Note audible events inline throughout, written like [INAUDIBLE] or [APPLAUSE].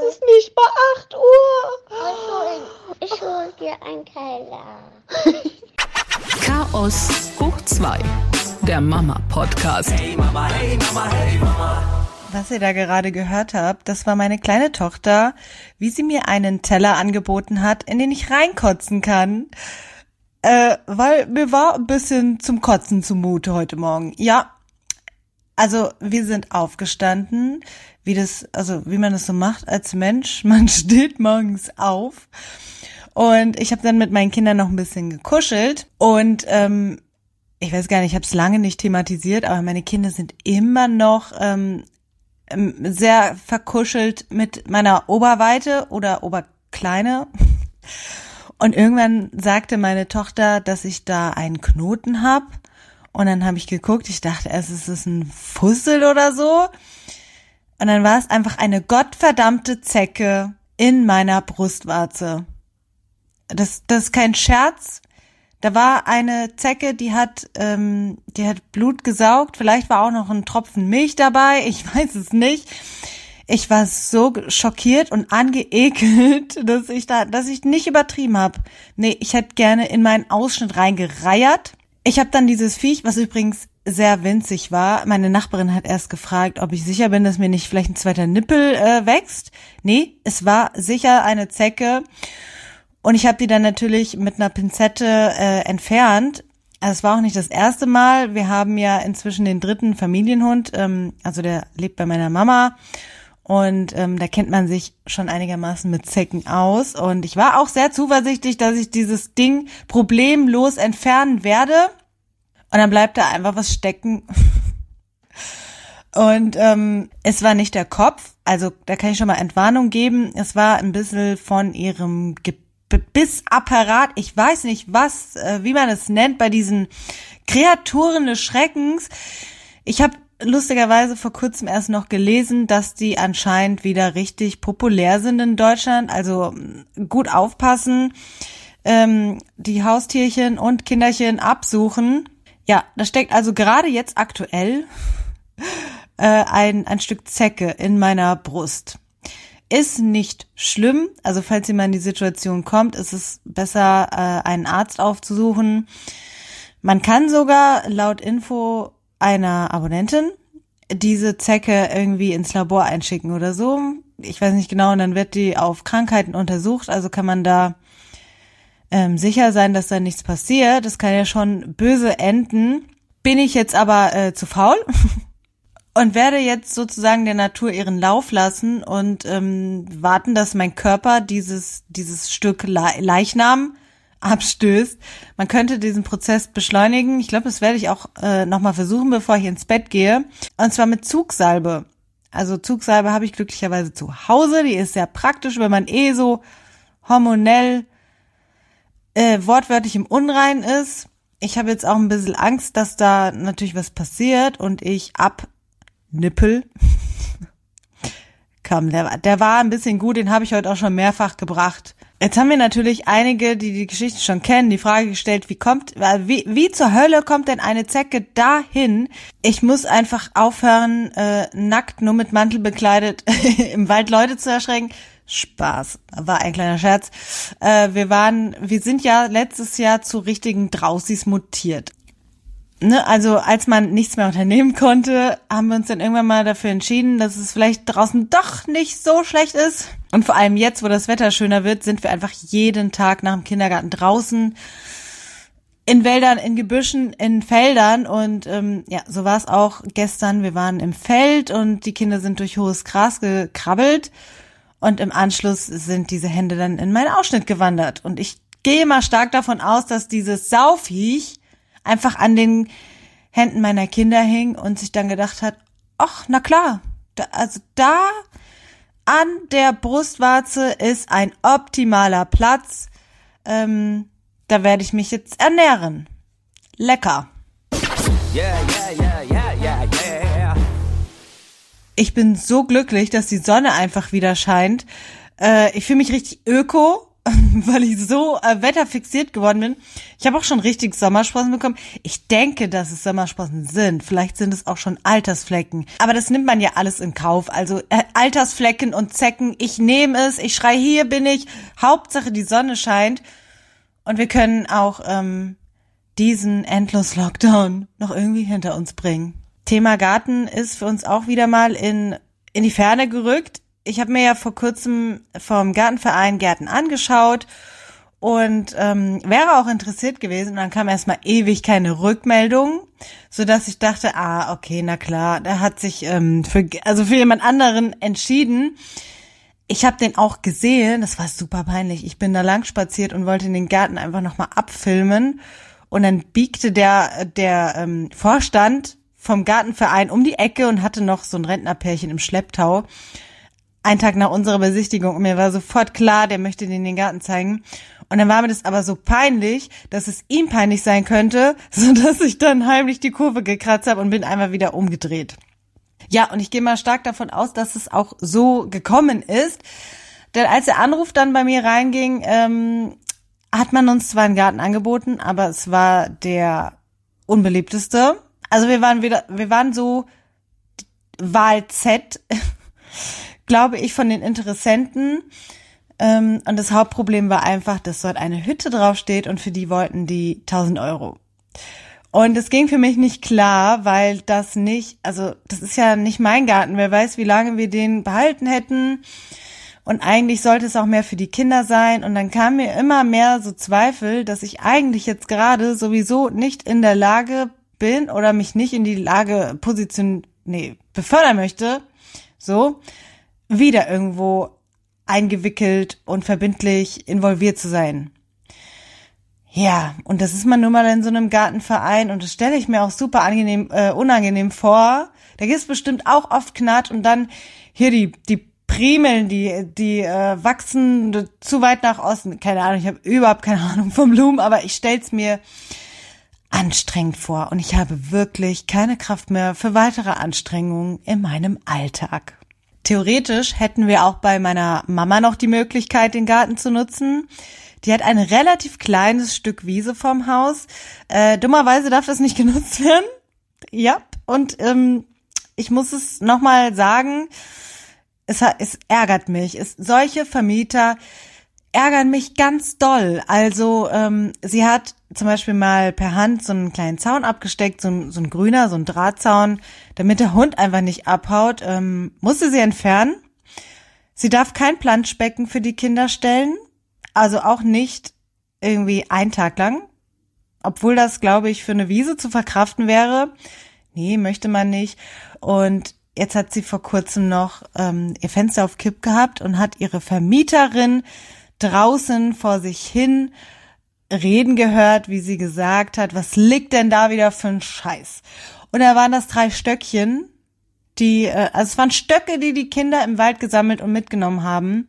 Es ist nicht mal 8 Uhr. Ich hol, ich hol dir einen Keller. [LAUGHS] Chaos hoch 2. Der Mama-Podcast. Hey Mama, hey Mama, hey Mama. Was ihr da gerade gehört habt, das war meine kleine Tochter, wie sie mir einen Teller angeboten hat, in den ich reinkotzen kann. Äh, weil mir war ein bisschen zum Kotzen zumute heute Morgen. Ja, also wir sind aufgestanden, wie das, also wie man das so macht als Mensch. [LAUGHS] Man steht morgens auf und ich habe dann mit meinen Kindern noch ein bisschen gekuschelt und ähm, ich weiß gar nicht, ich habe es lange nicht thematisiert, aber meine Kinder sind immer noch ähm, ähm, sehr verkuschelt mit meiner Oberweite oder Oberkleine. [LAUGHS] Und irgendwann sagte meine Tochter, dass ich da einen Knoten hab. Und dann habe ich geguckt, ich dachte erst, ist es ein Fussel oder so. Und dann war es einfach eine gottverdammte Zecke in meiner Brustwarze. Das, das ist kein Scherz. Da war eine Zecke, die hat, ähm, die hat Blut gesaugt. Vielleicht war auch noch ein Tropfen Milch dabei. [LAUGHS] Ich weiß es nicht. Ich war so schockiert und angeekelt, [LAUGHS] dass ich da, dass ich nicht übertrieben habe. Nee, ich hätte gerne in meinen Ausschnitt reingereiert. Ich habe dann dieses Viech, was übrigens sehr winzig war. Meine Nachbarin hat erst gefragt, ob ich sicher bin, dass mir nicht vielleicht ein zweiter Nippel äh, wächst. Nee, es war sicher eine Zecke. Und ich habe die dann natürlich mit einer Pinzette äh, entfernt. Also es war auch nicht das erste Mal. Wir haben ja inzwischen den dritten Familienhund. Ähm, also der lebt bei meiner Mama. Und ähm, da kennt man sich schon einigermaßen mit Zecken aus. Und ich war auch sehr zuversichtlich, dass ich dieses Ding problemlos entfernen werde. Und dann bleibt da einfach was stecken. [LAUGHS] Und ähm, es war nicht der Kopf, also da kann ich schon mal Entwarnung geben. Es war ein bisschen von ihrem Gebissapparat. Ich weiß nicht, was, äh, wie man es nennt, bei diesen Kreaturen des Schreckens. Ich habe lustigerweise vor kurzem erst noch gelesen, dass die anscheinend wieder richtig populär sind in Deutschland. Also gut aufpassen, ähm, die Haustierchen und Kinderchen absuchen. Ja, da steckt also gerade jetzt aktuell [LAUGHS] äh, ein, ein Stück Zecke in meiner Brust. Ist nicht schlimm. Also falls jemand in die Situation kommt, ist es besser, äh, einen Arzt aufzusuchen. Man kann sogar laut Info einer Abonnentin diese Zecke irgendwie ins Labor einschicken oder so. Ich weiß nicht genau, und dann wird die auf Krankheiten untersucht, also kann man da ähm, sicher sein, dass da nichts passiert. Das kann ja schon böse enden. Bin ich jetzt aber äh, zu faul [LAUGHS] und werde jetzt sozusagen der Natur ihren Lauf lassen und ähm, warten, dass mein Körper dieses, dieses Stück Le Leichnam abstößt. Man könnte diesen Prozess beschleunigen. Ich glaube, das werde ich auch äh, nochmal versuchen, bevor ich ins Bett gehe. Und zwar mit Zugsalbe. Also Zugsalbe habe ich glücklicherweise zu Hause. Die ist sehr praktisch, wenn man eh so hormonell äh, wortwörtlich im Unrein ist. Ich habe jetzt auch ein bisschen Angst, dass da natürlich was passiert und ich abnippel. [LAUGHS] Komm, der, der war ein bisschen gut, den habe ich heute auch schon mehrfach gebracht. Jetzt haben wir natürlich einige, die die Geschichte schon kennen, die Frage gestellt, wie kommt, wie, wie zur Hölle kommt denn eine Zecke dahin? Ich muss einfach aufhören, äh, nackt, nur mit Mantel bekleidet, [LAUGHS] im Wald Leute zu erschrecken. Spaß, war ein kleiner Scherz. Äh, wir waren, wir sind ja letztes Jahr zu richtigen Draußis mutiert ne, also als man nichts mehr unternehmen konnte, haben wir uns dann irgendwann mal dafür entschieden, dass es vielleicht draußen doch nicht so schlecht ist. Und vor allem jetzt, wo das Wetter schöner wird, sind wir einfach jeden Tag nach dem Kindergarten draußen. In Wäldern, in Gebüschen, in Feldern und ähm, ja, so war es auch gestern. Wir waren im Feld und die Kinder sind durch hohes Gras gekrabbelt und im Anschluss sind diese Hände dann in meinen Ausschnitt gewandert. Und ich gehe mal stark davon aus, dass dieses Sauviech einfach an den Händen meiner Kinder hing und sich dann gedacht hat, ach, na klar, da, also da an der Brustwarze ist ein optimaler Platz. Ähm, da werde ich mich jetzt ernähren. Lecker. Yeah, yeah, yeah. Ich bin so glücklich, dass die Sonne einfach wieder scheint. Äh, ich fühle mich richtig öko. [LAUGHS] weil ich so äh, wetterfixiert geworden bin. Ich habe auch schon richtig Sommersprossen bekommen. Ich denke, dass es Sommersprossen sind. Vielleicht sind es auch schon Altersflecken. Aber das nimmt man ja alles in Kauf. Also äh, Altersflecken und Zecken, ich nehme es. Ich schrei, hier bin ich. Hauptsache die Sonne scheint. Und wir können auch ähm, diesen Endlos-Lockdown noch irgendwie hinter uns bringen. Thema Garten ist für uns auch wieder mal in, in die Ferne gerückt. Ich habe mir ja vor kurzem vom Gartenverein Gärten angeschaut und ähm, wäre auch interessiert gewesen. Und dann kam erstmal ewig keine Rückmeldung, so dass ich dachte, ah, okay, na klar, da hat sich ähm, für, also für jemand anderen entschieden. Ich habe den auch gesehen, das war super peinlich. Ich bin da lang spaziert und wollte den Garten einfach nochmal abfilmen. Und dann biegte der, der ähm, Vorstand vom Gartenverein um die Ecke und hatte noch so ein Rentnerpärchen im Schlepptau. Ein Tag nach unserer Besichtigung und mir war sofort klar, der möchte den den Garten zeigen. Und dann war mir das aber so peinlich, dass es ihm peinlich sein könnte, [LAUGHS] so dass ich dann heimlich die Kurve gekratzt habe und bin einmal wieder umgedreht. Ja, und ich gehe mal stark davon aus, dass es auch so gekommen ist. Denn als der Anruf dann bei mir reinging, ähm, hat man uns zwar einen Garten angeboten, aber es war der unbeliebteste. Also wir waren wieder, wir waren so Wahl Z, [LAUGHS] glaube ich, von den Interessenten. Ähm, und das Hauptproblem war einfach, dass dort eine Hütte draufsteht und für die wollten die 1000 Euro. Und es ging für mich nicht klar, weil das nicht, also das ist ja nicht mein Garten. Wer weiß, wie lange wir den behalten hätten. Und eigentlich sollte es auch mehr für die Kinder sein. Und dann kam mir immer mehr so Zweifel, dass ich eigentlich jetzt gerade sowieso nicht in der Lage bin oder mich nicht in die Lage position, nee, befördern möchte, so, wieder irgendwo eingewickelt und verbindlich involviert zu sein. Ja, und das ist man nun mal in so einem Gartenverein und das stelle ich mir auch super angenehm, äh, unangenehm vor. Da gibt's bestimmt auch oft Knat und dann hier die, die Primeln, die, die äh, wachsen zu weit nach Osten. Keine Ahnung, ich habe überhaupt keine Ahnung vom Blumen, aber ich stell's mir anstrengend vor und ich habe wirklich keine Kraft mehr für weitere Anstrengungen in meinem Alltag. Theoretisch hätten wir auch bei meiner Mama noch die Möglichkeit, den Garten zu nutzen. Die hat ein relativ kleines Stück Wiese vorm Haus. Äh, dummerweise darf das nicht [LAUGHS] genutzt werden. Ja, und ähm, ich muss es nochmal sagen, es, es ärgert mich. Es, solche Vermieter ärgern mich ganz doll. Also ähm, sie hat zum Beispiel mal per Hand so einen kleinen Zaun abgesteckt, so ein, so ein grüner, so ein Drahtzaun, damit der Hund einfach nicht abhaut, ähm, musste sie entfernen. Sie darf kein Planschbecken für die Kinder stellen, also auch nicht irgendwie einen Tag lang, obwohl das, glaube ich, für eine Wiese zu verkraften wäre. Nee, möchte man nicht. Und jetzt hat sie vor kurzem noch ähm, ihr Fenster auf Kipp gehabt und hat ihre Vermieterin draußen vor sich hin reden gehört, wie sie gesagt hat, was liegt denn da wieder für ein Scheiß? Und da waren das drei Stöckchen, die, äh, also es waren Stöcke, die die Kinder im Wald gesammelt und mitgenommen haben.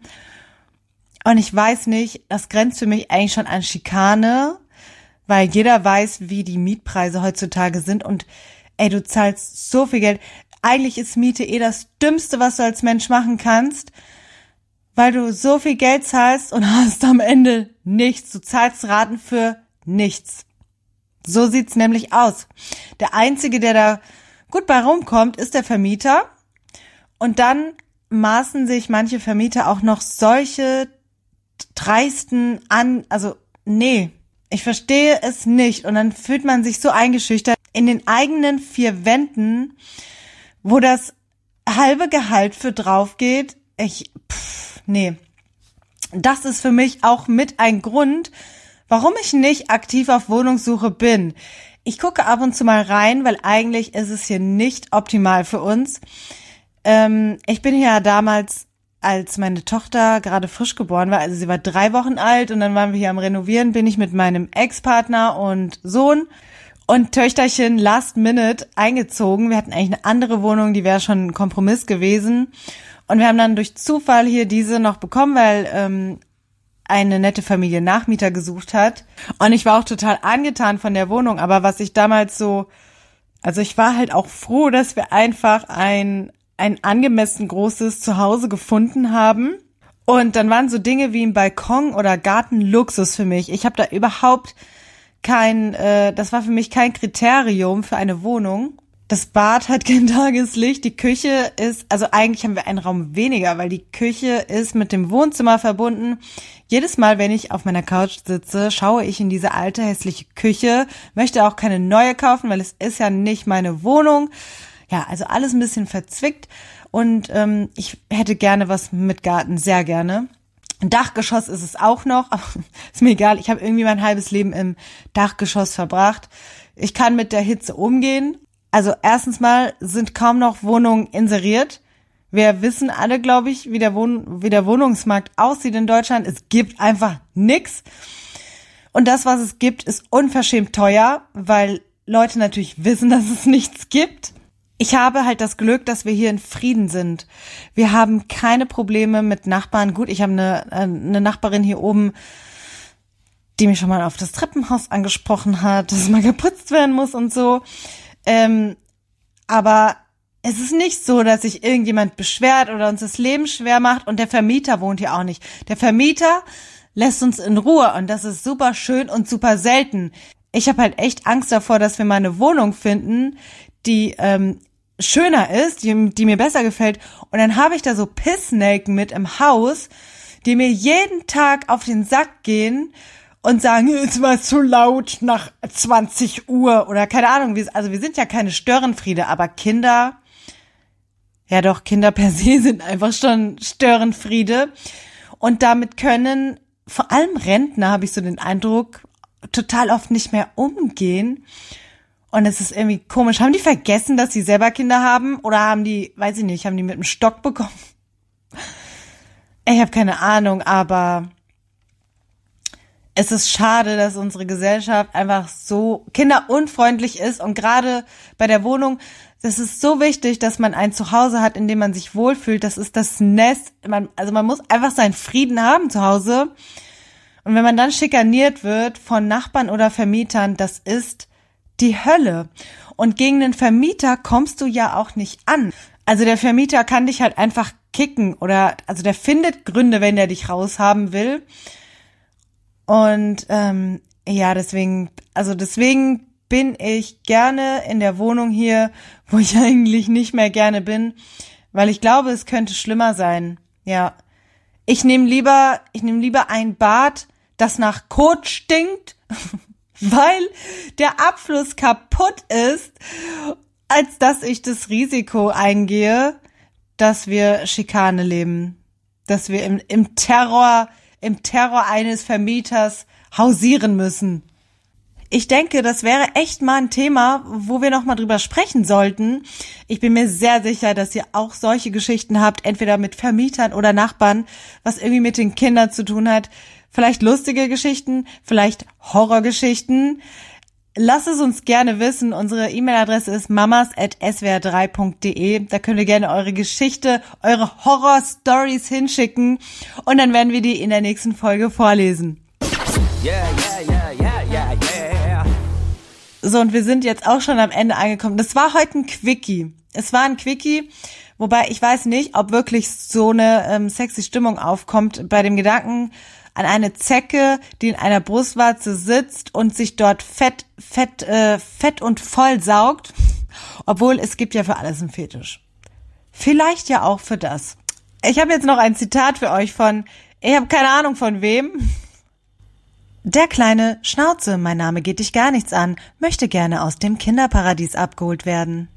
Und ich weiß nicht, das grenzt für mich eigentlich schon an Schikane, weil jeder weiß, wie die Mietpreise heutzutage sind und ey, du zahlst so viel Geld. Eigentlich ist Miete eh das Dümmste, was du als Mensch machen kannst weil du so viel Geld zahlst und [LAUGHS] hast am Ende nichts. Du zahlst Raten für nichts. So sieht's nämlich aus. Der einzige, der da gut bei rumkommt, ist der Vermieter. Und dann maßen sich manche Vermieter auch noch solche dreisten an, also nee, ich verstehe es nicht. Und dann fühlt man sich so eingeschüchtert in den eigenen vier Wänden, wo das halbe Gehalt für drauf geht. Ich, pff, nee. Das ist für mich auch mit ein Grund, warum ich nicht aktiv auf Wohnungssuche bin. Ich gucke ab und zu mal rein, weil eigentlich ist es hier nicht optimal für uns. Ähm, ich bin ja damals, als meine Tochter gerade frisch geboren war, also sie war drei Wochen alt und dann waren wir hier am Renovieren, bin ich mit meinem Ex-Partner und Sohn und Töchterchen last minute eingezogen. Wir hatten eigentlich eine andere Wohnung, die wäre schon ein Kompromiss gewesen. Und wir haben dann durch Zufall hier diese noch bekommen, weil ähm, eine nette Familie Nachmieter gesucht hat. Und ich war auch total angetan von der Wohnung. Aber was ich damals so, also ich war halt auch froh, dass wir einfach ein, ein angemessen großes Zuhause gefunden haben. Und dann waren so Dinge wie ein Balkon oder Garten Luxus für mich. Ich habe da überhaupt kein, äh, das war für mich kein Kriterium für eine Wohnung. Das Bad hat kein [LAUGHS] Tageslicht, die Küche ist, also eigentlich haben wir einen Raum weniger, weil die Küche ist mit dem Wohnzimmer verbunden. Jedes Mal, wenn ich auf meiner Couch sitze, schaue ich in diese alte hässliche Küche, möchte auch keine neue kaufen, weil es ist ja nicht meine Wohnung. Ja, also alles ein bisschen verzwickt und ähm, ich hätte gerne was mit Garten, sehr gerne. Dachgeschoss ist es auch noch, [LAUGHS] aber ist mir egal. Ich habe irgendwie mein halbes Leben im Dachgeschoss verbracht. Ich kann mit der Hitze umgehen. Also erstens mal sind kaum noch Wohnungen inseriert. Wir wissen alle, glaube ich, wie der, Wohn wie der Wohnungsmarkt aussieht in Deutschland. Es gibt einfach nix. Und das, was es gibt, ist unverschämt teuer, weil Leute natürlich wissen, [LAUGHS] dass es nichts gibt. Ich habe halt das Glück, dass wir hier in Frieden sind. Wir haben keine Probleme mit Nachbarn. Gut, ich habe eine, äh, eine Nachbarin hier oben, die mich schon mal auf das Treppenhaus angesprochen hat, dass mal geputzt werden muss und so. Ähm, aber es ist nicht so, dass sich irgendjemand beschwert oder uns das Leben schwer macht und der Vermieter wohnt hier auch nicht. Der Vermieter lässt uns in Ruhe und das ist super schön und super selten. Ich habe halt echt Angst davor, dass wir mal eine Wohnung finden, die ähm, schöner ist, die, die mir besser gefällt. Und dann habe ich da so Pissnelken mit im Haus, die mir jeden Tag auf den Sack gehen und sagen, es war zu laut nach 20 Uhr oder keine Ahnung. Also wir sind ja keine Störenfriede, aber Kinder, ja doch, Kinder per se sind einfach schon Störenfriede. Und damit können vor allem Rentner, habe ich so den Eindruck, total oft nicht mehr umgehen. Und es ist irgendwie komisch. Haben die vergessen, dass sie selber Kinder haben? Oder haben die, weiß ich nicht, haben die mit einem Stock bekommen? Ich habe keine Ahnung, aber es ist schade, dass unsere Gesellschaft einfach so kinderunfreundlich ist und gerade bei der Wohnung, das ist so wichtig, dass man ein Zuhause hat, in dem man sich wohlfühlt. Das ist das Nest. Man, also man muss einfach seinen Frieden haben zu Hause. Und wenn man dann schikaniert wird von Nachbarn oder Vermietern, das ist die Hölle. Und gegen den Vermieter kommst du ja auch nicht an. Also der Vermieter kann dich halt einfach kicken oder also der findet Gründe, wenn er dich raushaben will. Und ähm, ja, deswegen, also deswegen bin ich gerne in der Wohnung hier, [LAUGHS] wo ich eigentlich nicht mehr gerne bin, weil ich glaube, es könnte schlimmer sein. Ja. Ich nehme lieber, ich nehme lieber ein Bad, das nach Kot stinkt, [LAUGHS] weil der Abfluss kaputt ist, als dass ich das Risiko eingehe, dass wir Schikane leben, dass wir im, im Terror im Terror eines Vermieters hausieren müssen. Ich denke, das wäre echt mal ein Thema, wo wir noch mal drüber sprechen sollten. Ich bin mir sehr sicher, dass ihr auch solche Geschichten habt, entweder mit Vermietern oder Nachbarn, was irgendwie mit den Kindern zu tun hat. Vielleicht lustige Geschichten, vielleicht Horrorgeschichten. Lasst es uns gerne wissen. Unsere E-Mail-Adresse ist mamas.swr3.de. Da könnt ihr gerne eure Geschichte, eure Horror-Stories hinschicken und dann werden wir die in der nächsten Folge vorlesen. Yeah, yeah, yeah. So, und wir sind jetzt auch schon am Ende angekommen. Das war heute ein Quickie. Es war ein Quickie, wobei ich weiß nicht, ob wirklich so eine ähm, sexy Stimmung aufkommt bei dem Gedanken, an eine Zecke, die in einer Brustwarze sitzt und sich dort fett, fett, äh, fett und voll saugt. Obwohl es gibt ja für alles einen Fetisch. Vielleicht ja auch für das. Ich habe jetzt noch ein Zitat für euch von, ich habe keine Ahnung von wem. Der kleine Schnauze, mein Name geht dich gar nichts an, möchte gerne aus dem Kinderparadies abgeholt werden.